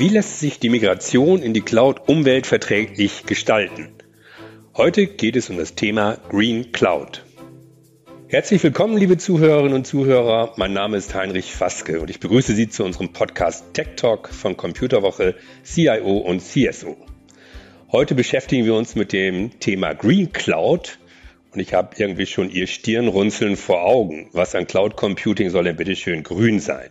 Wie lässt sich die Migration in die Cloud umweltverträglich gestalten? Heute geht es um das Thema Green Cloud. Herzlich willkommen, liebe Zuhörerinnen und Zuhörer. Mein Name ist Heinrich Faske und ich begrüße Sie zu unserem Podcast Tech Talk von Computerwoche CIO und CSO. Heute beschäftigen wir uns mit dem Thema Green Cloud und ich habe irgendwie schon Ihr Stirnrunzeln vor Augen. Was an Cloud Computing soll denn bitte schön grün sein?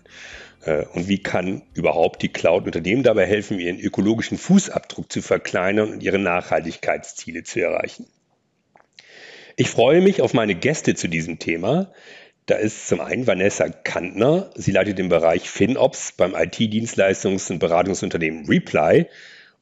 Äh, und wie kann überhaupt die Cloud Unternehmen dabei helfen, ihren ökologischen Fußabdruck zu verkleinern und ihre Nachhaltigkeitsziele zu erreichen? Ich freue mich auf meine Gäste zu diesem Thema. Da ist zum einen Vanessa Kantner. Sie leitet den Bereich FinOps beim IT-Dienstleistungs- und Beratungsunternehmen Reply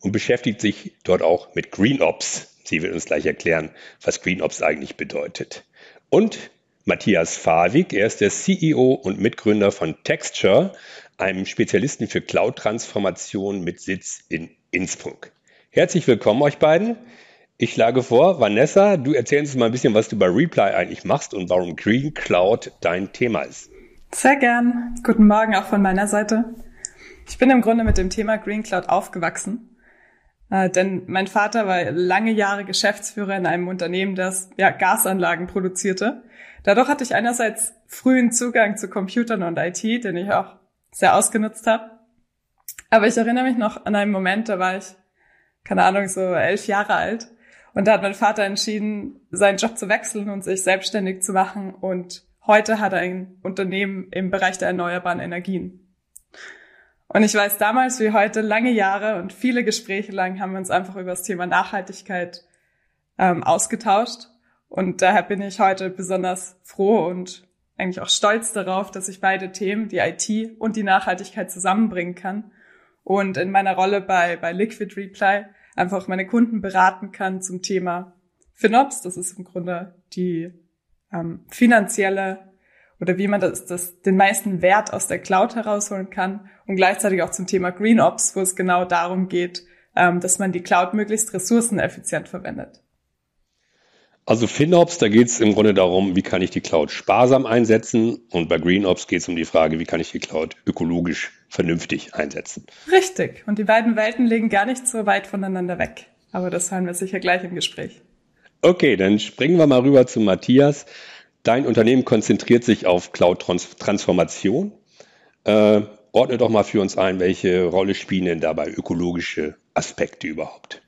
und beschäftigt sich dort auch mit GreenOps. Sie wird uns gleich erklären, was GreenOps eigentlich bedeutet. Und Matthias Fawig. Er ist der CEO und Mitgründer von Texture, einem Spezialisten für Cloud-Transformation mit Sitz in Innsbruck. Herzlich willkommen euch beiden. Ich schlage vor, Vanessa, du erzählst uns mal ein bisschen, was du bei Reply eigentlich machst und warum Green Cloud dein Thema ist. Sehr gern. Guten Morgen auch von meiner Seite. Ich bin im Grunde mit dem Thema Green Cloud aufgewachsen. Äh, denn mein Vater war lange Jahre Geschäftsführer in einem Unternehmen, das ja, Gasanlagen produzierte. Dadurch hatte ich einerseits frühen Zugang zu Computern und IT, den ich auch sehr ausgenutzt habe. Aber ich erinnere mich noch an einen Moment, da war ich, keine Ahnung, so elf Jahre alt. Und da hat mein Vater entschieden, seinen Job zu wechseln und sich selbstständig zu machen. Und heute hat er ein Unternehmen im Bereich der erneuerbaren Energien. Und ich weiß damals wie heute, lange Jahre und viele Gespräche lang haben wir uns einfach über das Thema Nachhaltigkeit ähm, ausgetauscht. Und daher bin ich heute besonders froh und eigentlich auch stolz darauf, dass ich beide Themen, die IT und die Nachhaltigkeit zusammenbringen kann und in meiner Rolle bei, bei Liquid Reply einfach meine Kunden beraten kann zum Thema FinOps. Das ist im Grunde die ähm, finanzielle oder wie man das, das, den meisten Wert aus der Cloud herausholen kann und gleichzeitig auch zum Thema GreenOps, wo es genau darum geht, ähm, dass man die Cloud möglichst ressourceneffizient verwendet. Also FinOps, da geht es im Grunde darum, wie kann ich die Cloud sparsam einsetzen und bei GreenOps geht es um die Frage, wie kann ich die Cloud ökologisch vernünftig einsetzen. Richtig. Und die beiden Welten liegen gar nicht so weit voneinander weg. Aber das hören wir sicher gleich im Gespräch. Okay, dann springen wir mal rüber zu Matthias. Dein Unternehmen konzentriert sich auf Cloud-Transformation. Äh, ordne doch mal für uns ein, welche Rolle spielen denn dabei ökologische Aspekte überhaupt?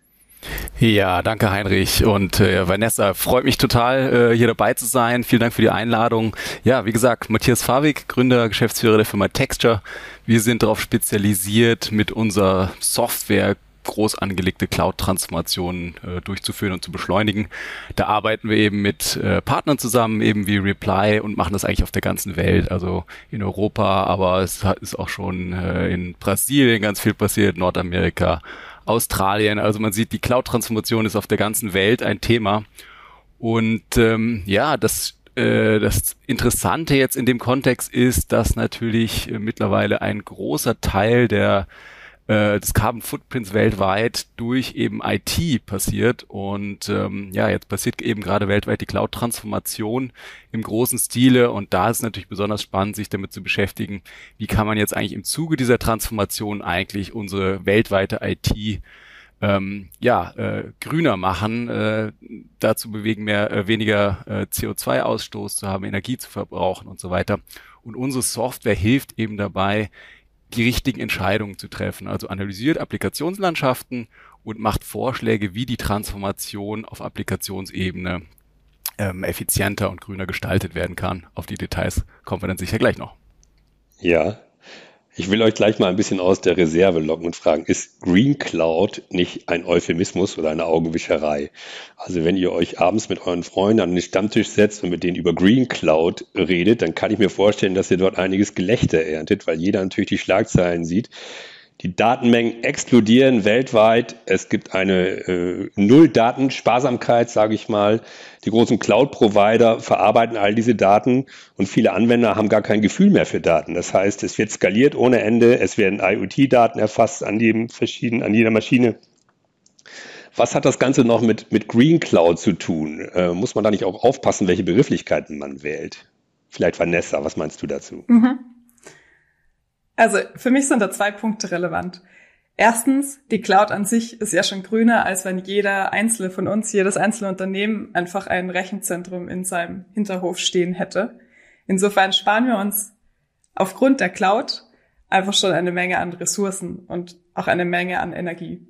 Ja, danke Heinrich und äh, Vanessa. Freut mich total, äh, hier dabei zu sein. Vielen Dank für die Einladung. Ja, wie gesagt, Matthias Fawig, Gründer, Geschäftsführer der Firma Texture. Wir sind darauf spezialisiert, mit unserer Software groß angelegte Cloud-Transformationen äh, durchzuführen und zu beschleunigen. Da arbeiten wir eben mit äh, Partnern zusammen, eben wie Reply und machen das eigentlich auf der ganzen Welt, also in Europa, aber es ist auch schon äh, in Brasilien ganz viel passiert, Nordamerika, Australien. Also man sieht, die Cloud-Transformation ist auf der ganzen Welt ein Thema. Und ähm, ja, das äh, das Interessante jetzt in dem Kontext ist, dass natürlich äh, mittlerweile ein großer Teil der äh, des Carbon Footprints weltweit durch eben IT passiert. Und ähm, ja, jetzt passiert eben gerade weltweit die Cloud-Transformation im großen Stile. Und da ist natürlich besonders spannend, sich damit zu beschäftigen, wie kann man jetzt eigentlich im Zuge dieser Transformation eigentlich unsere weltweite IT ähm, ja, äh, grüner machen, äh, dazu bewegen, mehr äh, weniger äh, CO2-Ausstoß zu haben, Energie zu verbrauchen und so weiter. Und unsere Software hilft eben dabei, die richtigen Entscheidungen zu treffen. Also analysiert Applikationslandschaften und macht Vorschläge, wie die Transformation auf Applikationsebene ähm, effizienter und grüner gestaltet werden kann. Auf die Details kommen wir dann sicher gleich noch. Ja, ich will euch gleich mal ein bisschen aus der Reserve locken und fragen, ist Green Cloud nicht ein Euphemismus oder eine Augenwischerei? Also wenn ihr euch abends mit euren Freunden an den Stammtisch setzt und mit denen über Green Cloud redet, dann kann ich mir vorstellen, dass ihr dort einiges Gelächter erntet, weil jeder natürlich die Schlagzeilen sieht. Die Datenmengen explodieren weltweit. Es gibt eine äh, Null-Daten-Sparsamkeit, sage ich mal. Die großen Cloud-Provider verarbeiten all diese Daten und viele Anwender haben gar kein Gefühl mehr für Daten. Das heißt, es wird skaliert ohne Ende. Es werden IoT-Daten erfasst an jedem verschiedenen, an jeder Maschine. Was hat das Ganze noch mit, mit Green Cloud zu tun? Äh, muss man da nicht auch aufpassen, welche Begrifflichkeiten man wählt? Vielleicht Vanessa, was meinst du dazu? Mhm. Also für mich sind da zwei Punkte relevant. Erstens, die Cloud an sich ist ja schon grüner, als wenn jeder einzelne von uns, jedes einzelne Unternehmen einfach ein Rechenzentrum in seinem Hinterhof stehen hätte. Insofern sparen wir uns aufgrund der Cloud einfach schon eine Menge an Ressourcen und auch eine Menge an Energie.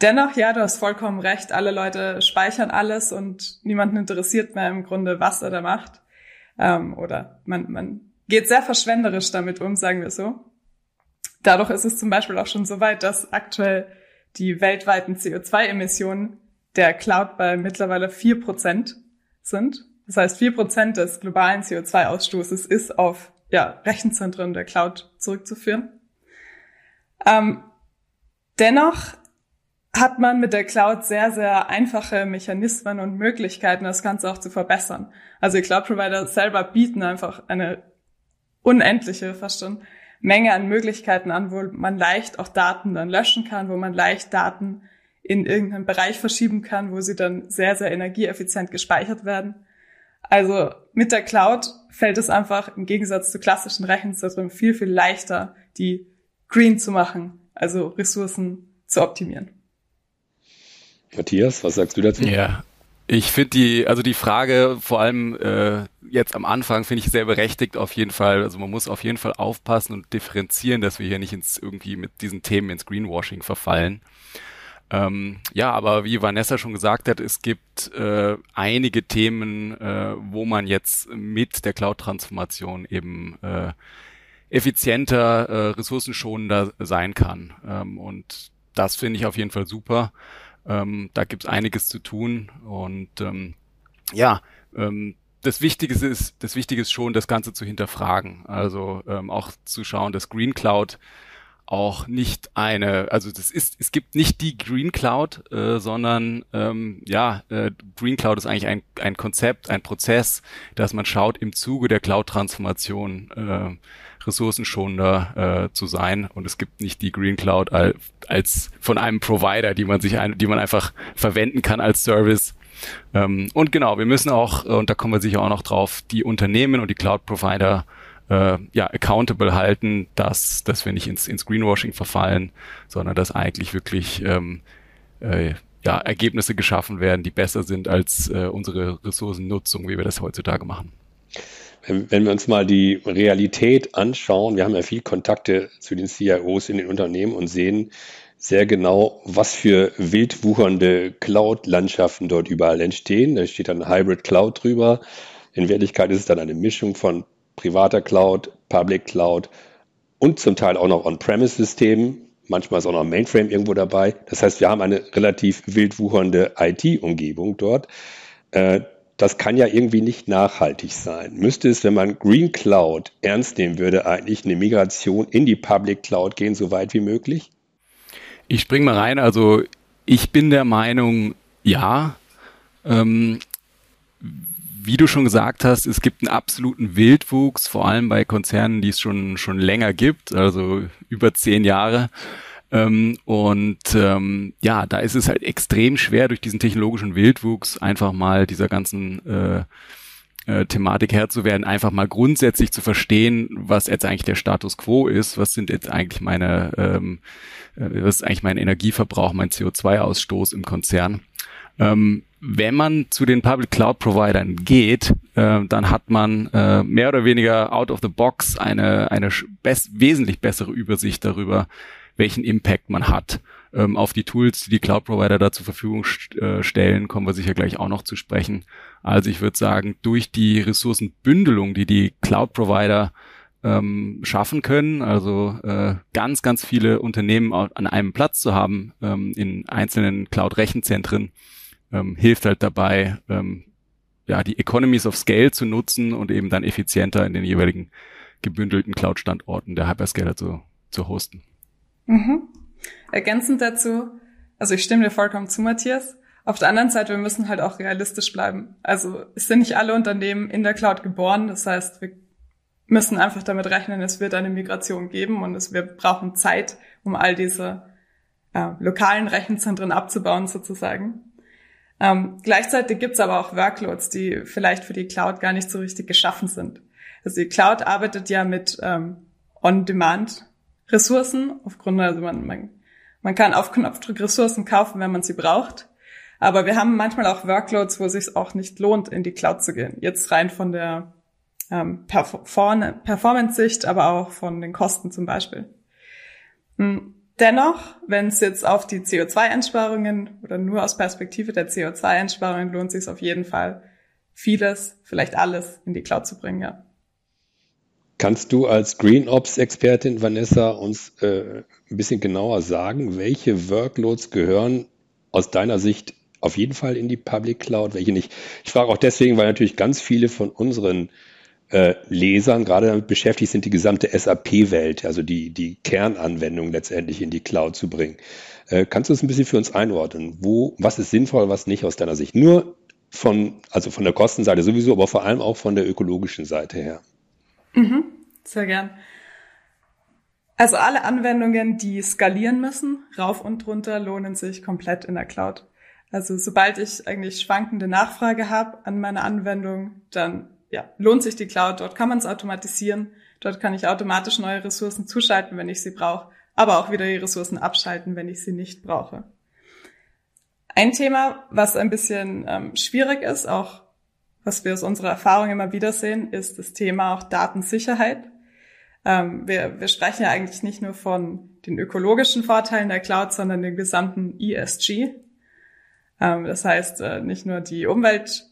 Dennoch, ja, du hast vollkommen recht, alle Leute speichern alles und niemanden interessiert mehr im Grunde, was er da macht. Ähm, oder man, man geht sehr verschwenderisch damit um, sagen wir so. Dadurch ist es zum Beispiel auch schon so weit, dass aktuell die weltweiten CO2-Emissionen der Cloud bei mittlerweile vier Prozent sind. Das heißt, vier Prozent des globalen CO2-Ausstoßes ist auf ja, Rechenzentren der Cloud zurückzuführen. Ähm, dennoch hat man mit der Cloud sehr, sehr einfache Mechanismen und Möglichkeiten, das Ganze auch zu verbessern. Also die Cloud-Provider selber bieten einfach eine unendliche, fast schon, Menge an Möglichkeiten an, wo man leicht auch Daten dann löschen kann, wo man leicht Daten in irgendeinen Bereich verschieben kann, wo sie dann sehr, sehr energieeffizient gespeichert werden. Also mit der Cloud fällt es einfach im Gegensatz zu klassischen Rechenzentren viel, viel leichter, die green zu machen, also Ressourcen zu optimieren. Matthias, was sagst du dazu? Ja, ich finde die, also die Frage vor allem äh, jetzt am Anfang finde ich sehr berechtigt auf jeden Fall. Also man muss auf jeden Fall aufpassen und differenzieren, dass wir hier nicht ins irgendwie mit diesen Themen ins Greenwashing verfallen. Ähm, ja, aber wie Vanessa schon gesagt hat, es gibt äh, einige Themen, äh, wo man jetzt mit der Cloud-Transformation eben äh, effizienter, äh, ressourcenschonender sein kann. Ähm, und das finde ich auf jeden Fall super. Ähm, da gibt es einiges zu tun und ähm, ja, ähm, das Wichtige ist, das Wichtige ist schon, das Ganze zu hinterfragen. Also ähm, auch zu schauen, dass Green Cloud auch nicht eine, also das ist, es gibt nicht die Green Cloud, äh, sondern ähm, ja, äh, Green Cloud ist eigentlich ein, ein Konzept, ein Prozess, dass man schaut, im Zuge der Cloud-Transformation äh, ressourcenschonender äh, zu sein. Und es gibt nicht die Green Cloud als, als von einem Provider, die man sich ein, die man einfach verwenden kann als Service. Ähm, und genau, wir müssen auch, und da kommen wir sicher auch noch drauf, die Unternehmen und die Cloud-Provider äh, ja, accountable halten, dass, dass wir nicht ins, ins Greenwashing verfallen, sondern dass eigentlich wirklich ähm, äh, ja, Ergebnisse geschaffen werden, die besser sind als äh, unsere Ressourcennutzung, wie wir das heutzutage machen. Wenn wir uns mal die Realität anschauen, wir haben ja viel Kontakte zu den CIOs in den Unternehmen und sehen sehr genau, was für wildwuchernde Cloud-Landschaften dort überall entstehen. Da steht dann Hybrid Cloud drüber. In Wirklichkeit ist es dann eine Mischung von privater Cloud, Public Cloud und zum Teil auch noch On-Premise-Systemen. Manchmal ist auch noch Mainframe irgendwo dabei. Das heißt, wir haben eine relativ wildwuchernde IT-Umgebung dort. Äh, das kann ja irgendwie nicht nachhaltig sein. Müsste es, wenn man Green Cloud ernst nehmen würde, eigentlich eine Migration in die Public Cloud gehen, so weit wie möglich? Ich spring mal rein. Also ich bin der Meinung, ja. Ähm, wie du schon gesagt hast, es gibt einen absoluten Wildwuchs, vor allem bei Konzernen, die es schon, schon länger gibt, also über zehn Jahre. Ähm, und ähm, ja, da ist es halt extrem schwer, durch diesen technologischen Wildwuchs einfach mal dieser ganzen äh, äh, Thematik Herr zu werden, einfach mal grundsätzlich zu verstehen, was jetzt eigentlich der Status quo ist, was sind jetzt eigentlich meine, ähm, äh, was ist eigentlich mein Energieverbrauch, mein CO2-Ausstoß im Konzern. Ähm, wenn man zu den Public Cloud Providern geht, äh, dann hat man äh, mehr oder weniger out of the box eine, eine best, wesentlich bessere Übersicht darüber, welchen Impact man hat. Ähm, auf die Tools, die die Cloud Provider da zur Verfügung st äh, stellen, kommen wir sicher gleich auch noch zu sprechen. Also ich würde sagen, durch die Ressourcenbündelung, die die Cloud Provider ähm, schaffen können, also äh, ganz, ganz viele Unternehmen an einem Platz zu haben ähm, in einzelnen Cloud-Rechenzentren, ähm, hilft halt dabei, ähm, ja, die Economies of Scale zu nutzen und eben dann effizienter in den jeweiligen gebündelten Cloud-Standorten der Hyperscaler zu, zu hosten. Mhm. Ergänzend dazu, also ich stimme dir vollkommen zu, Matthias. Auf der anderen Seite, wir müssen halt auch realistisch bleiben. Also es sind nicht alle Unternehmen in der Cloud geboren. Das heißt, wir müssen einfach damit rechnen, es wird eine Migration geben und es, wir brauchen Zeit, um all diese äh, lokalen Rechenzentren abzubauen sozusagen. Ähm, gleichzeitig gibt's aber auch Workloads, die vielleicht für die Cloud gar nicht so richtig geschaffen sind. Also die Cloud arbeitet ja mit ähm, On-Demand Ressourcen aufgrund, also man, man, man kann auf Knopfdruck Ressourcen kaufen, wenn man sie braucht. Aber wir haben manchmal auch Workloads, wo es sich auch nicht lohnt, in die Cloud zu gehen. Jetzt rein von der ähm, Performance-Sicht, aber auch von den Kosten zum Beispiel. Hm, dennoch, wenn es jetzt auf die CO2-Einsparungen oder nur aus Perspektive der CO2-Einsparungen lohnt sich auf jeden Fall, vieles, vielleicht alles in die Cloud zu bringen, ja. Kannst du als GreenOps-Expertin, Vanessa, uns äh, ein bisschen genauer sagen, welche Workloads gehören aus deiner Sicht auf jeden Fall in die Public Cloud, welche nicht? Ich frage auch deswegen, weil natürlich ganz viele von unseren äh, Lesern gerade damit beschäftigt sind, die gesamte SAP-Welt, also die, die Kernanwendung letztendlich in die Cloud zu bringen. Äh, kannst du das ein bisschen für uns einordnen? Wo, was ist sinnvoll, was nicht aus deiner Sicht? Nur von, also von der Kostenseite sowieso, aber vor allem auch von der ökologischen Seite her. Mhm, sehr gern. Also alle Anwendungen, die skalieren müssen, rauf und runter, lohnen sich komplett in der Cloud. Also sobald ich eigentlich schwankende Nachfrage habe an meiner Anwendung, dann ja, lohnt sich die Cloud. Dort kann man es automatisieren. Dort kann ich automatisch neue Ressourcen zuschalten, wenn ich sie brauche, aber auch wieder die Ressourcen abschalten, wenn ich sie nicht brauche. Ein Thema, was ein bisschen ähm, schwierig ist, auch was wir aus unserer Erfahrung immer wieder sehen, ist das Thema auch Datensicherheit. Ähm, wir, wir sprechen ja eigentlich nicht nur von den ökologischen Vorteilen der Cloud, sondern den gesamten ESG. Ähm, das heißt, äh, nicht nur die Umwelt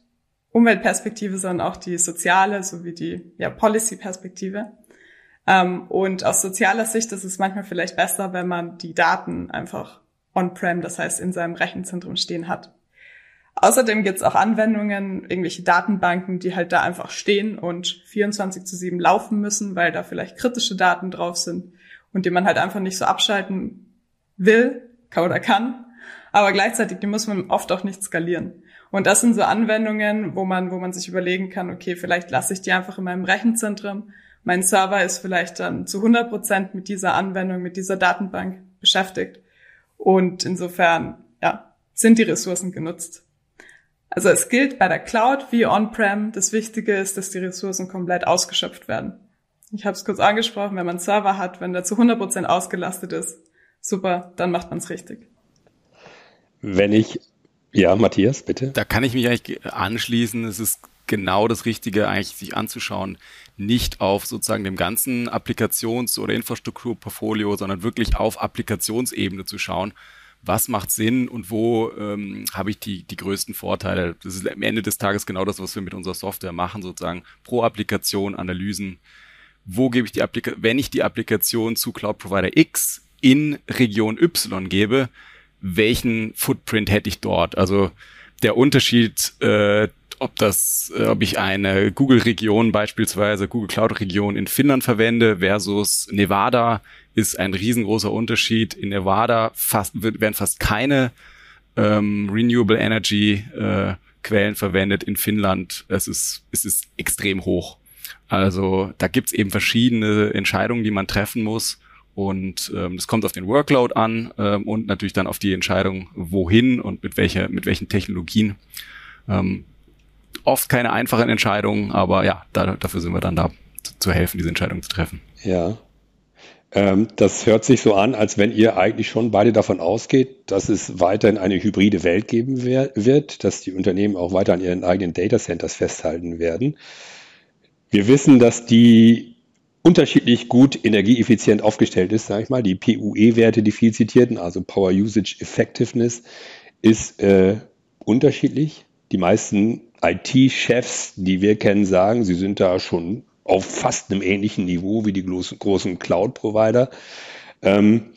Umweltperspektive, sondern auch die soziale sowie die ja, Policy-Perspektive. Ähm, und aus sozialer Sicht ist es manchmal vielleicht besser, wenn man die Daten einfach on-prem, das heißt in seinem Rechenzentrum stehen hat. Außerdem gibt es auch Anwendungen, irgendwelche Datenbanken, die halt da einfach stehen und 24 zu 7 laufen müssen, weil da vielleicht kritische Daten drauf sind und die man halt einfach nicht so abschalten will oder kann. Aber gleichzeitig, die muss man oft auch nicht skalieren. Und das sind so Anwendungen, wo man, wo man sich überlegen kann, okay, vielleicht lasse ich die einfach in meinem Rechenzentrum. Mein Server ist vielleicht dann zu 100 Prozent mit dieser Anwendung, mit dieser Datenbank beschäftigt. Und insofern, ja, sind die Ressourcen genutzt. Also es gilt bei der Cloud wie on-prem. Das Wichtige ist, dass die Ressourcen komplett ausgeschöpft werden. Ich habe es kurz angesprochen, wenn man einen Server hat, wenn der zu 100 Prozent ausgelastet ist, super, dann macht man es richtig. Wenn ich ja, Matthias, bitte. Da kann ich mich eigentlich anschließen. Es ist genau das Richtige, eigentlich sich anzuschauen, nicht auf sozusagen dem ganzen Applikations- oder Infrastrukturportfolio, sondern wirklich auf Applikationsebene zu schauen. Was macht Sinn und wo ähm, habe ich die, die größten Vorteile? Das ist am Ende des Tages genau das, was wir mit unserer Software machen, sozusagen pro Applikation Analysen. Wo gebe ich die Applikation, wenn ich die Applikation zu Cloud Provider X in Region Y gebe, welchen Footprint hätte ich dort. Also der Unterschied, äh, ob das, äh, ob ich eine Google-Region beispielsweise, Google Cloud-Region in Finnland verwende versus Nevada, ist ein riesengroßer Unterschied. In Nevada fast, werden fast keine ähm, Renewable Energy äh, Quellen verwendet. In Finnland es ist es ist extrem hoch. Also da gibt's eben verschiedene Entscheidungen, die man treffen muss. Und ähm, das kommt auf den Workload an ähm, und natürlich dann auf die Entscheidung, wohin und mit welcher, mit welchen Technologien. Ähm, oft keine einfachen Entscheidungen, aber ja, da, dafür sind wir dann da zu, zu helfen, diese Entscheidung zu treffen. Ja. Ähm, das hört sich so an, als wenn ihr eigentlich schon beide davon ausgeht, dass es weiterhin eine hybride Welt geben wird, dass die Unternehmen auch weiter an ihren eigenen Data Centers festhalten werden. Wir wissen, dass die unterschiedlich gut energieeffizient aufgestellt ist, sage ich mal. Die PUE-Werte, die viel zitierten, also Power Usage Effectiveness, ist äh, unterschiedlich. Die meisten IT-Chefs, die wir kennen, sagen, sie sind da schon auf fast einem ähnlichen Niveau wie die großen, Cloud-Provider. Ähm,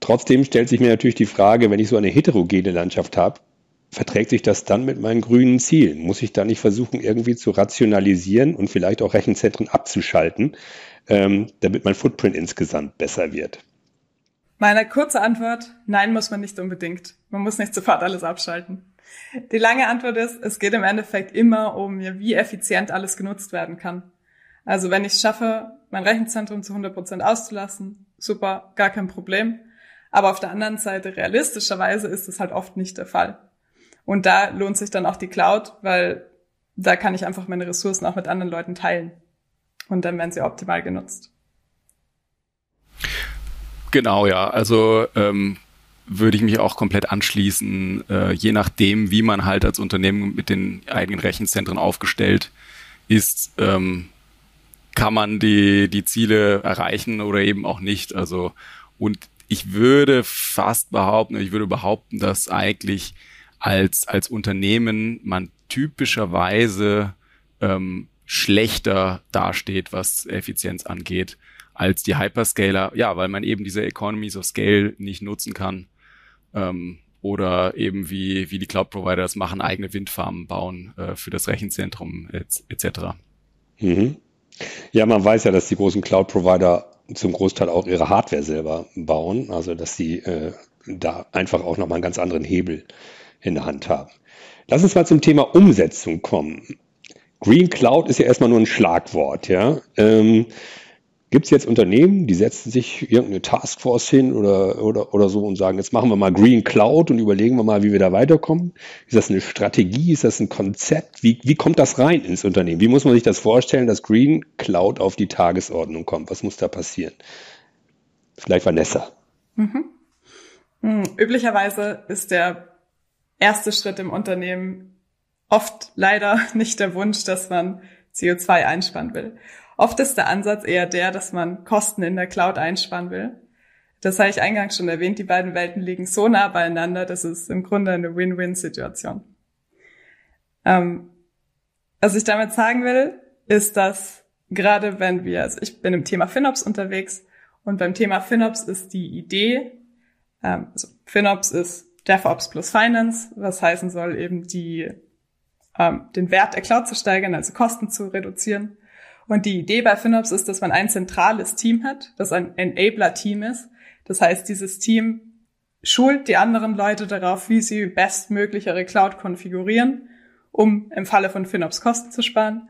trotzdem stellt sich mir natürlich die Frage, wenn ich so eine heterogene Landschaft habe, verträgt sich das dann mit meinen grünen Zielen? Muss ich da nicht versuchen, irgendwie zu rationalisieren und vielleicht auch Rechenzentren abzuschalten, ähm, damit mein Footprint insgesamt besser wird? Meine kurze Antwort, nein, muss man nicht unbedingt. Man muss nicht sofort alles abschalten. Die lange Antwort ist, es geht im Endeffekt immer um, wie effizient alles genutzt werden kann. Also wenn ich es schaffe, mein Rechenzentrum zu 100 Prozent auszulassen, super, gar kein Problem. Aber auf der anderen Seite, realistischerweise ist es halt oft nicht der Fall. Und da lohnt sich dann auch die Cloud, weil da kann ich einfach meine Ressourcen auch mit anderen Leuten teilen und dann werden sie optimal genutzt. Genau, ja. Also ähm, würde ich mich auch komplett anschließen, äh, je nachdem, wie man halt als Unternehmen mit den eigenen Rechenzentren aufgestellt ist, ähm, kann man die, die Ziele erreichen oder eben auch nicht. Also, und ich würde fast behaupten, ich würde behaupten, dass eigentlich als, als Unternehmen man typischerweise ähm, schlechter dasteht, was Effizienz angeht, als die Hyperscaler. Ja, weil man eben diese Economies of Scale nicht nutzen kann. Ähm, oder eben wie, wie die Cloud-Provider das machen, eigene Windfarmen bauen äh, für das Rechenzentrum etc. Mhm. Ja, man weiß ja, dass die großen Cloud-Provider zum Großteil auch ihre Hardware selber bauen, also dass sie äh, da einfach auch nochmal einen ganz anderen Hebel in der Hand haben. Lass uns mal zum Thema Umsetzung kommen. Green Cloud ist ja erstmal nur ein Schlagwort, ja. Ähm, Gibt es jetzt Unternehmen, die setzen sich irgendeine Taskforce hin oder, oder, oder so und sagen, jetzt machen wir mal Green Cloud und überlegen wir mal, wie wir da weiterkommen? Ist das eine Strategie? Ist das ein Konzept? Wie, wie kommt das rein ins Unternehmen? Wie muss man sich das vorstellen, dass Green Cloud auf die Tagesordnung kommt? Was muss da passieren? Vielleicht Vanessa. Mhm. Mhm. Üblicherweise ist der erste Schritt im Unternehmen oft leider nicht der Wunsch, dass man CO2 einsparen will. Oft ist der Ansatz eher der, dass man Kosten in der Cloud einsparen will. Das habe ich eingangs schon erwähnt, die beiden Welten liegen so nah beieinander, das ist im Grunde eine Win-Win-Situation. Ähm, was ich damit sagen will, ist, dass gerade wenn wir, also ich bin im Thema FinOps unterwegs und beim Thema FinOps ist die Idee, ähm, also FinOps ist DevOps plus Finance, was heißen soll eben die, ähm, den Wert der Cloud zu steigern, also Kosten zu reduzieren. Und die Idee bei FinOps ist, dass man ein zentrales Team hat, das ein Enabler-Team ist. Das heißt, dieses Team schult die anderen Leute darauf, wie sie bestmöglich ihre Cloud konfigurieren, um im Falle von FinOps Kosten zu sparen.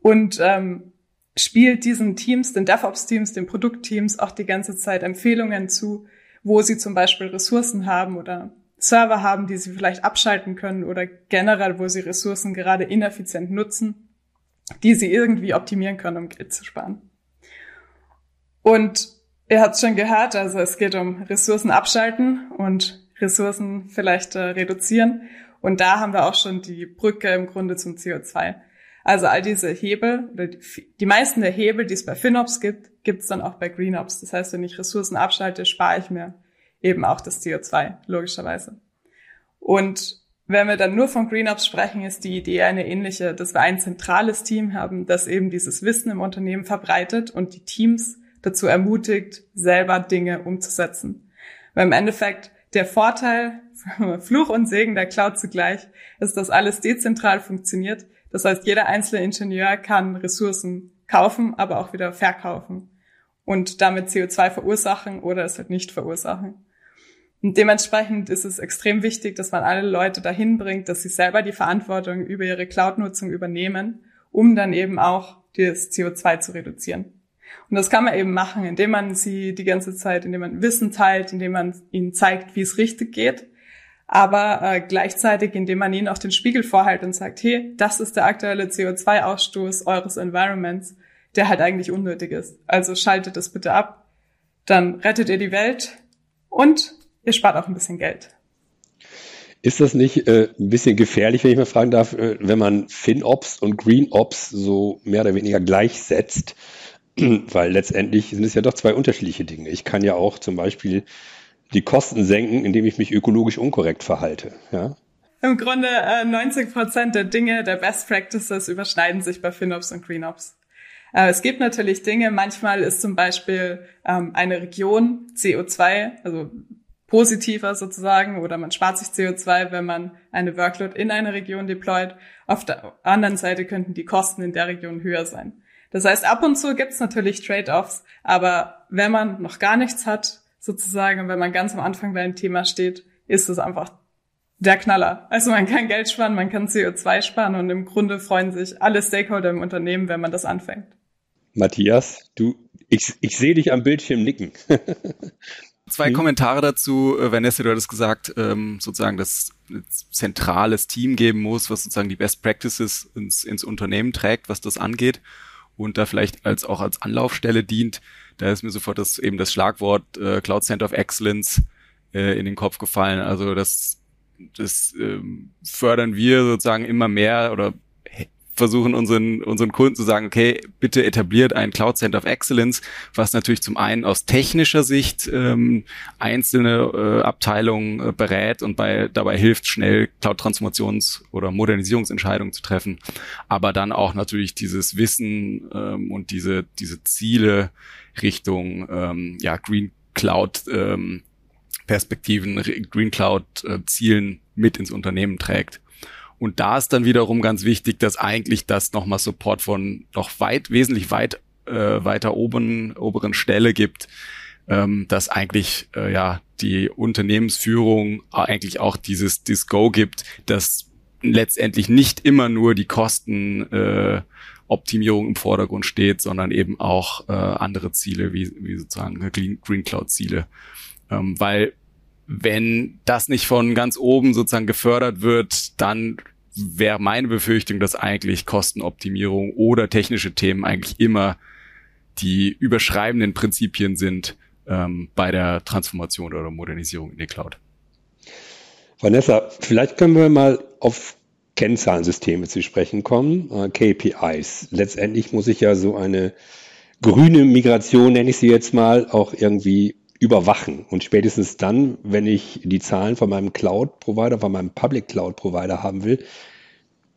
Und ähm, spielt diesen Teams, den DevOps-Teams, den Produktteams auch die ganze Zeit Empfehlungen zu, wo sie zum Beispiel Ressourcen haben oder Server haben, die sie vielleicht abschalten können oder generell, wo sie Ressourcen gerade ineffizient nutzen die sie irgendwie optimieren können, um Geld zu sparen. Und ihr habt schon gehört, also es geht um Ressourcen abschalten und Ressourcen vielleicht äh, reduzieren. Und da haben wir auch schon die Brücke im Grunde zum CO2. Also all diese Hebel, oder die, die meisten der Hebel, die es bei FinOps gibt, gibt es dann auch bei GreenOps. Das heißt, wenn ich Ressourcen abschalte, spare ich mir eben auch das CO2, logischerweise. Und wenn wir dann nur von GreenUps sprechen, ist die Idee eine ähnliche, dass wir ein zentrales Team haben, das eben dieses Wissen im Unternehmen verbreitet und die Teams dazu ermutigt, selber Dinge umzusetzen. Weil im Endeffekt der Vorteil, Fluch und Segen der Cloud zugleich, ist, dass alles dezentral funktioniert. Das heißt, jeder einzelne Ingenieur kann Ressourcen kaufen, aber auch wieder verkaufen und damit CO2 verursachen oder es halt nicht verursachen. Und dementsprechend ist es extrem wichtig, dass man alle Leute dahin bringt, dass sie selber die Verantwortung über ihre Cloud-Nutzung übernehmen, um dann eben auch das CO2 zu reduzieren. Und das kann man eben machen, indem man sie die ganze Zeit, indem man Wissen teilt, indem man ihnen zeigt, wie es richtig geht, aber äh, gleichzeitig, indem man ihnen auch den Spiegel vorhält und sagt, hey, das ist der aktuelle CO2-Ausstoß eures Environments, der halt eigentlich unnötig ist. Also schaltet es bitte ab, dann rettet ihr die Welt und ihr spart auch ein bisschen Geld. Ist das nicht äh, ein bisschen gefährlich, wenn ich mal fragen darf, äh, wenn man FinOps und GreenOps so mehr oder weniger gleichsetzt? Weil letztendlich sind es ja doch zwei unterschiedliche Dinge. Ich kann ja auch zum Beispiel die Kosten senken, indem ich mich ökologisch unkorrekt verhalte. Ja? Im Grunde äh, 90 Prozent der Dinge, der Best Practices überschneiden sich bei FinOps und GreenOps. Äh, es gibt natürlich Dinge, manchmal ist zum Beispiel ähm, eine Region CO2, also positiver sozusagen oder man spart sich CO2, wenn man eine Workload in eine Region deployt. Auf der anderen Seite könnten die Kosten in der Region höher sein. Das heißt, ab und zu gibt's natürlich Trade-offs, aber wenn man noch gar nichts hat, sozusagen, wenn man ganz am Anfang bei einem Thema steht, ist es einfach der Knaller. Also man kann Geld sparen, man kann CO2 sparen und im Grunde freuen sich alle Stakeholder im Unternehmen, wenn man das anfängt. Matthias, du, ich, ich sehe dich am Bildschirm nicken. Zwei mhm. Kommentare dazu. Äh, Vanessa, du hattest gesagt, ähm, sozusagen, dass ein zentrales Team geben muss, was sozusagen die Best Practices ins, ins Unternehmen trägt, was das angeht. und da vielleicht als auch als Anlaufstelle dient. Da ist mir sofort das eben das Schlagwort äh, Cloud Center of Excellence äh, in den Kopf gefallen. Also das, das ähm, fördern wir sozusagen immer mehr oder versuchen unseren, unseren Kunden zu sagen, okay, bitte etabliert ein Cloud Center of Excellence, was natürlich zum einen aus technischer Sicht ähm, einzelne äh, Abteilungen äh, berät und bei, dabei hilft, schnell Cloud-Transformations- oder Modernisierungsentscheidungen zu treffen, aber dann auch natürlich dieses Wissen ähm, und diese, diese Ziele Richtung ähm, ja, Green Cloud ähm, Perspektiven, Green Cloud äh, Zielen mit ins Unternehmen trägt. Und da ist dann wiederum ganz wichtig, dass eigentlich das nochmal Support von noch weit, wesentlich weit äh, weiter oben, oberen Stelle gibt, ähm, dass eigentlich äh, ja die Unternehmensführung eigentlich auch dieses, Go gibt, dass letztendlich nicht immer nur die Kosten äh, Optimierung im Vordergrund steht, sondern eben auch äh, andere Ziele, wie, wie sozusagen Green, Green Cloud Ziele. Ähm, weil wenn das nicht von ganz oben sozusagen gefördert wird, dann wäre meine Befürchtung, dass eigentlich Kostenoptimierung oder technische Themen eigentlich immer die überschreibenden Prinzipien sind ähm, bei der Transformation oder Modernisierung in die Cloud. Vanessa, vielleicht können wir mal auf Kennzahlensysteme zu sprechen kommen, äh, KPIs. Letztendlich muss ich ja so eine grüne Migration, nenne ich sie jetzt mal, auch irgendwie überwachen. Und spätestens dann, wenn ich die Zahlen von meinem Cloud-Provider, von meinem Public Cloud-Provider haben will,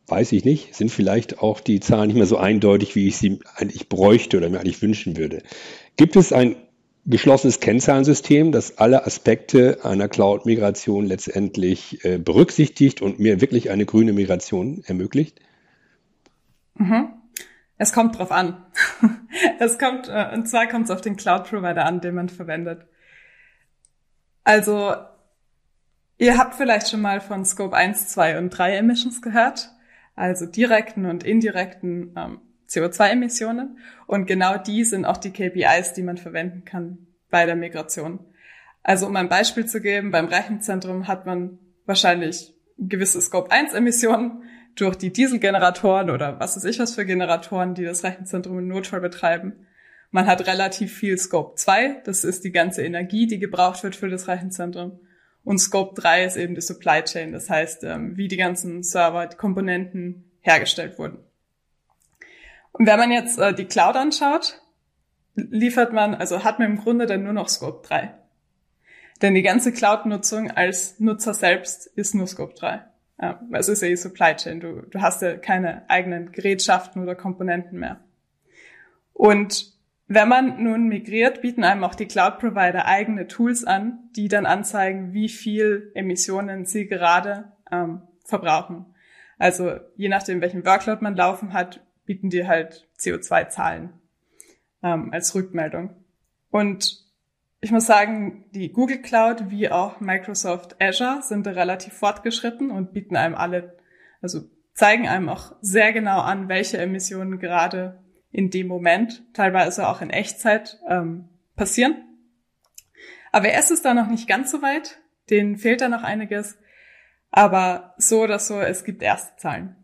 weiß ich nicht, sind vielleicht auch die Zahlen nicht mehr so eindeutig, wie ich sie eigentlich bräuchte oder mir eigentlich wünschen würde. Gibt es ein geschlossenes Kennzahlensystem, das alle Aspekte einer Cloud-Migration letztendlich äh, berücksichtigt und mir wirklich eine grüne Migration ermöglicht? Mhm. Es kommt drauf an. es kommt, äh, und zwar kommt es auf den Cloud-Provider an, den man verwendet. Also, ihr habt vielleicht schon mal von Scope 1, 2 und 3 Emissions gehört, also direkten und indirekten ähm, CO2-Emissionen. Und genau die sind auch die KPIs, die man verwenden kann bei der Migration. Also um ein Beispiel zu geben, beim Rechenzentrum hat man wahrscheinlich gewisse Scope 1 Emissionen durch die Dieselgeneratoren oder was weiß ich was für Generatoren, die das Rechenzentrum in Notfall betreiben. Man hat relativ viel Scope 2, das ist die ganze Energie, die gebraucht wird für das Rechenzentrum. Und Scope 3 ist eben die Supply Chain, das heißt, ähm, wie die ganzen Server, die Komponenten hergestellt wurden. Und wenn man jetzt äh, die Cloud anschaut, liefert man, also hat man im Grunde dann nur noch Scope 3. Denn die ganze Cloud-Nutzung als Nutzer selbst ist nur Scope 3. Ja, es ist ja die Supply Chain. Du, du hast ja keine eigenen Gerätschaften oder Komponenten mehr. Und wenn man nun migriert, bieten einem auch die Cloud-Provider eigene Tools an, die dann anzeigen, wie viel Emissionen sie gerade ähm, verbrauchen. Also je nachdem, welchen Workload man laufen hat, bieten die halt CO2-Zahlen ähm, als Rückmeldung. Und ich muss sagen, die Google Cloud wie auch Microsoft Azure sind relativ fortgeschritten und bieten einem alle, also zeigen einem auch sehr genau an, welche Emissionen gerade in dem Moment, teilweise auch in Echtzeit, ähm, passieren. Aber erst ist da noch nicht ganz so weit, denen fehlt da noch einiges. Aber so oder so, es gibt erste Zahlen.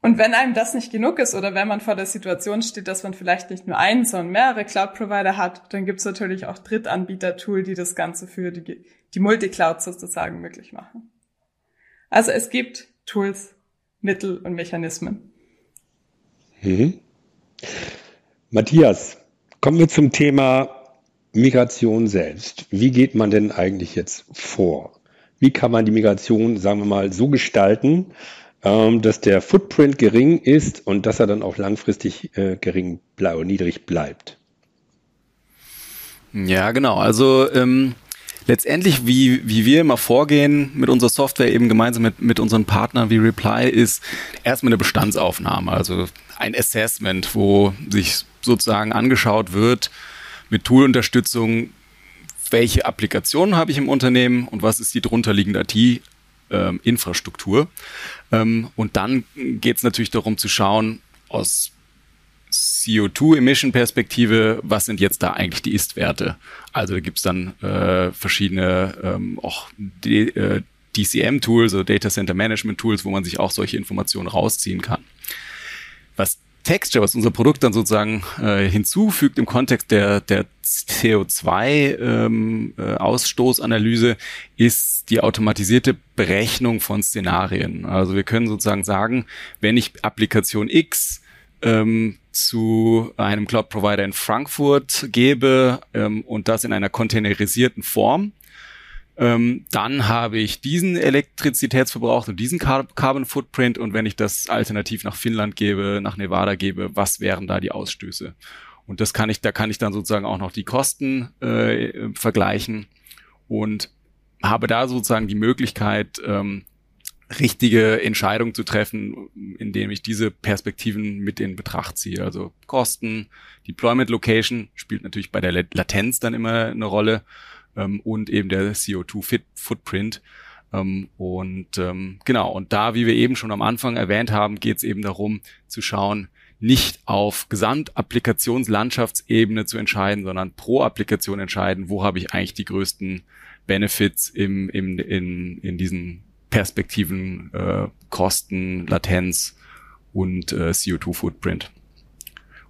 Und wenn einem das nicht genug ist oder wenn man vor der Situation steht, dass man vielleicht nicht nur einen, sondern mehrere Cloud-Provider hat, dann gibt es natürlich auch Drittanbieter-Tool, die das Ganze für die, die Multicloud sozusagen möglich machen. Also es gibt Tools, Mittel und Mechanismen. Mhm. Matthias, kommen wir zum Thema Migration selbst. Wie geht man denn eigentlich jetzt vor? Wie kann man die Migration, sagen wir mal, so gestalten, ähm, dass der Footprint gering ist und dass er dann auch langfristig äh, gering oder niedrig bleibt? Ja, genau. Also ähm, letztendlich, wie, wie wir immer vorgehen mit unserer Software eben gemeinsam mit, mit unseren Partnern wie Reply, ist erstmal eine Bestandsaufnahme, also ein Assessment, wo sich sozusagen angeschaut wird mit Toolunterstützung, welche Applikationen habe ich im Unternehmen und was ist die drunterliegende IT-Infrastruktur. Ähm, und dann geht es natürlich darum zu schauen, aus CO2-Emission-Perspektive, was sind jetzt da eigentlich die Ist-Werte? Also da gibt's dann äh, verschiedene ähm, auch äh, DCM-Tools, also Data Center Management Tools, wo man sich auch solche Informationen rausziehen kann. Was Texture, was unser Produkt dann sozusagen äh, hinzufügt im Kontext der, der CO2-Ausstoßanalyse, ähm, äh, ist die automatisierte Berechnung von Szenarien. Also wir können sozusagen sagen, wenn ich Applikation X ähm, zu einem Cloud-Provider in Frankfurt gebe ähm, und das in einer containerisierten Form, ähm, dann habe ich diesen Elektrizitätsverbrauch und diesen Car Carbon Footprint. Und wenn ich das alternativ nach Finnland gebe, nach Nevada gebe, was wären da die Ausstöße? Und das kann ich, da kann ich dann sozusagen auch noch die Kosten äh, vergleichen. Und habe da sozusagen die Möglichkeit, ähm, richtige Entscheidungen zu treffen, indem ich diese Perspektiven mit in Betracht ziehe. Also Kosten, Deployment Location spielt natürlich bei der Latenz dann immer eine Rolle ähm, und eben der CO2-Footprint. Ähm, und ähm, genau, und da, wie wir eben schon am Anfang erwähnt haben, geht es eben darum zu schauen, nicht auf Gesamtapplikationslandschaftsebene zu entscheiden, sondern pro Applikation entscheiden, wo habe ich eigentlich die größten Benefits im, im, in, in diesen Perspektiven, äh, Kosten, Latenz und äh, CO2-Footprint.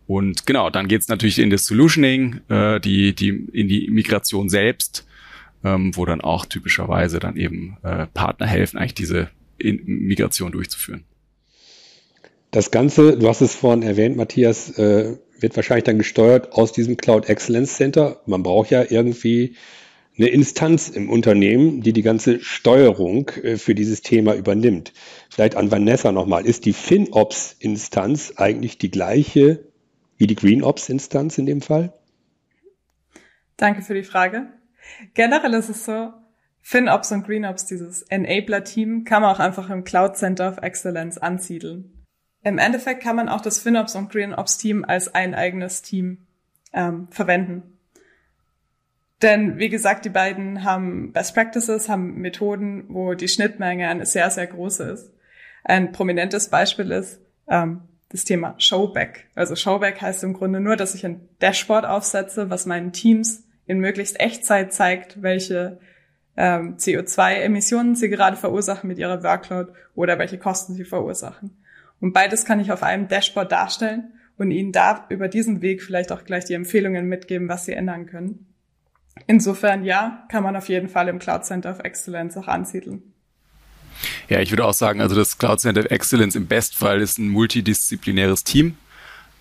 Und genau, dann geht's natürlich in das Solutioning, äh, die, die, in die Migration selbst, ähm, wo dann auch typischerweise dann eben äh, Partner helfen, eigentlich diese in Migration durchzuführen. Das Ganze, du hast es vorhin erwähnt, Matthias, äh, wird wahrscheinlich dann gesteuert aus diesem Cloud Excellence Center. Man braucht ja irgendwie eine Instanz im Unternehmen, die die ganze Steuerung äh, für dieses Thema übernimmt. Vielleicht an Vanessa nochmal. Ist die FinOps-Instanz eigentlich die gleiche wie die GreenOps-Instanz in dem Fall? Danke für die Frage. Generell ist es so, FinOps und GreenOps, dieses Enabler-Team, kann man auch einfach im Cloud Center of Excellence ansiedeln. Im Endeffekt kann man auch das FinOps und GreenOps-Team als ein eigenes Team ähm, verwenden. Denn wie gesagt, die beiden haben Best Practices, haben Methoden, wo die Schnittmenge eine sehr, sehr große ist. Ein prominentes Beispiel ist ähm, das Thema Showback. Also Showback heißt im Grunde nur, dass ich ein Dashboard aufsetze, was meinen Teams in möglichst Echtzeit zeigt, welche ähm, CO2-Emissionen sie gerade verursachen mit ihrer Workload oder welche Kosten sie verursachen. Und beides kann ich auf einem Dashboard darstellen und ihnen da über diesen Weg vielleicht auch gleich die Empfehlungen mitgeben, was sie ändern können. Insofern ja, kann man auf jeden Fall im Cloud Center of Excellence auch ansiedeln. Ja, ich würde auch sagen, also das Cloud Center of Excellence im Bestfall ist ein multidisziplinäres Team.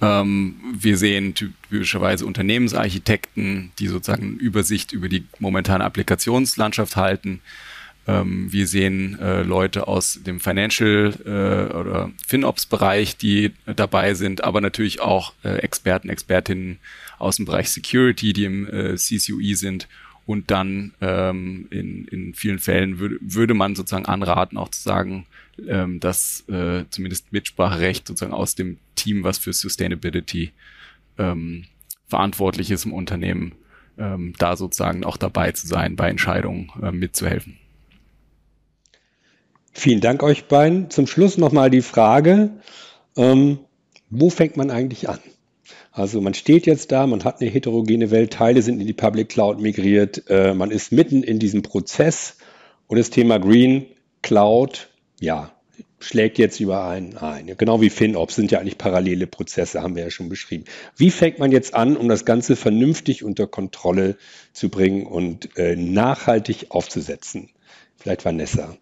Ähm, wir sehen typischerweise Unternehmensarchitekten, die sozusagen Übersicht über die momentane Applikationslandschaft halten. Ähm, wir sehen äh, Leute aus dem Financial äh, oder FinOps-Bereich, die dabei sind, aber natürlich auch äh, Experten, Expertinnen aus dem Bereich Security, die im äh, CCUE sind und dann ähm, in, in vielen Fällen würde, würde man sozusagen anraten, auch zu sagen, ähm, dass äh, zumindest Mitspracherecht sozusagen aus dem Team, was für Sustainability ähm, verantwortlich ist im Unternehmen, ähm, da sozusagen auch dabei zu sein, bei Entscheidungen äh, mitzuhelfen. Vielen Dank euch beiden. Zum Schluss nochmal die Frage, ähm, wo fängt man eigentlich an? Also man steht jetzt da, man hat eine heterogene Welt, Teile sind in die Public Cloud migriert, äh, man ist mitten in diesem Prozess und das Thema Green Cloud, ja, schlägt jetzt überall ein. Genau wie FinOps sind ja eigentlich parallele Prozesse, haben wir ja schon beschrieben. Wie fängt man jetzt an, um das Ganze vernünftig unter Kontrolle zu bringen und äh, nachhaltig aufzusetzen? Vielleicht Vanessa.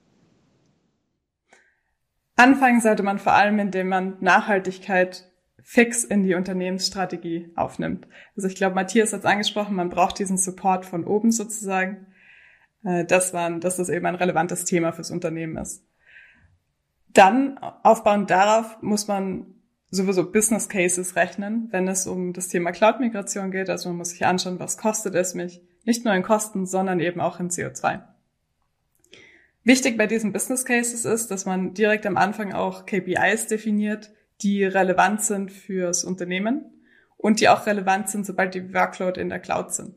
Anfangen sollte man vor allem, indem man Nachhaltigkeit fix in die Unternehmensstrategie aufnimmt. Also ich glaube, Matthias hat es angesprochen, man braucht diesen Support von oben sozusagen, äh, dass, man, dass das eben ein relevantes Thema fürs Unternehmen ist. Dann, aufbauend darauf, muss man sowieso Business Cases rechnen, wenn es um das Thema Cloud-Migration geht. Also man muss sich anschauen, was kostet es mich, nicht nur in Kosten, sondern eben auch in CO2. Wichtig bei diesen Business Cases ist, dass man direkt am Anfang auch KPIs definiert, die relevant sind fürs Unternehmen und die auch relevant sind, sobald die Workload in der Cloud sind.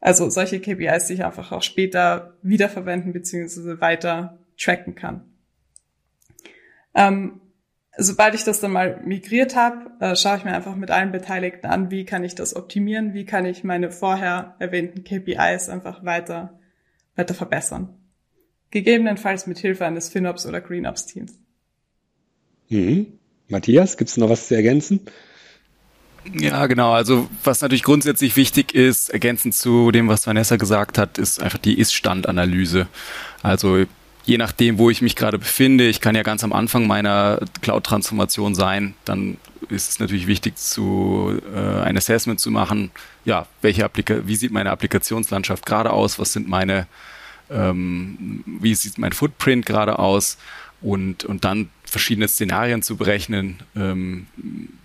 Also solche KPIs, die ich einfach auch später wiederverwenden bzw. weiter tracken kann. Ähm, sobald ich das dann mal migriert habe, äh, schaue ich mir einfach mit allen Beteiligten an, wie kann ich das optimieren, wie kann ich meine vorher erwähnten KPIs einfach weiter, weiter verbessern. Gegebenenfalls mit Hilfe eines FinOps oder GreenOps Teams. Mhm. Matthias, gibt es noch was zu ergänzen? Ja, genau. Also was natürlich grundsätzlich wichtig ist, ergänzend zu dem, was Vanessa gesagt hat, ist einfach die Ist-Stand-Analyse. Also je nachdem, wo ich mich gerade befinde, ich kann ja ganz am Anfang meiner Cloud-Transformation sein, dann ist es natürlich wichtig, zu, äh, ein Assessment zu machen. Ja, welche Applika wie sieht meine Applikationslandschaft gerade aus? Was sind meine, ähm, wie sieht mein Footprint gerade aus? Und, und dann verschiedene Szenarien zu berechnen ähm,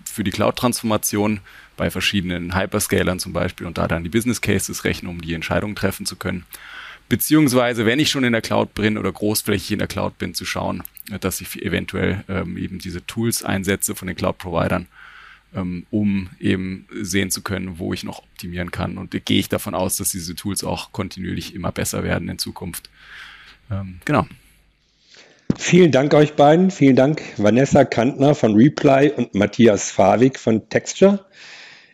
für die Cloud-Transformation bei verschiedenen Hyperscalern zum Beispiel und da dann die Business Cases rechnen, um die Entscheidungen treffen zu können. Beziehungsweise, wenn ich schon in der Cloud bin oder großflächig in der Cloud bin, zu schauen, dass ich eventuell ähm, eben diese Tools einsetze von den Cloud-Providern, ähm, um eben sehen zu können, wo ich noch optimieren kann. Und gehe ich davon aus, dass diese Tools auch kontinuierlich immer besser werden in Zukunft. Ähm, genau. Vielen Dank euch beiden. Vielen Dank Vanessa Kantner von Reply und Matthias Favik von Texture.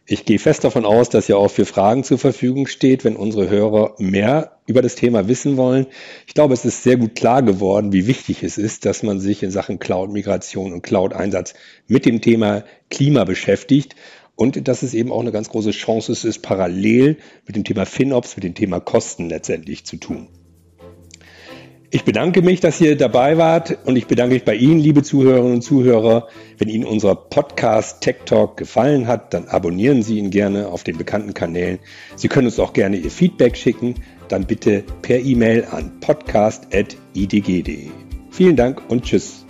Ich gehe fest davon aus, dass ihr auch für Fragen zur Verfügung steht, wenn unsere Hörer mehr über das Thema wissen wollen. Ich glaube, es ist sehr gut klar geworden, wie wichtig es ist, dass man sich in Sachen Cloud-Migration und Cloud-Einsatz mit dem Thema Klima beschäftigt und dass es eben auch eine ganz große Chance ist, parallel mit dem Thema FinOps, mit dem Thema Kosten letztendlich zu tun. Ich bedanke mich, dass ihr dabei wart und ich bedanke mich bei Ihnen, liebe Zuhörerinnen und Zuhörer. Wenn Ihnen unser Podcast Tech Talk gefallen hat, dann abonnieren Sie ihn gerne auf den bekannten Kanälen. Sie können uns auch gerne Ihr Feedback schicken, dann bitte per E-Mail an podcast.idg.de. Vielen Dank und tschüss.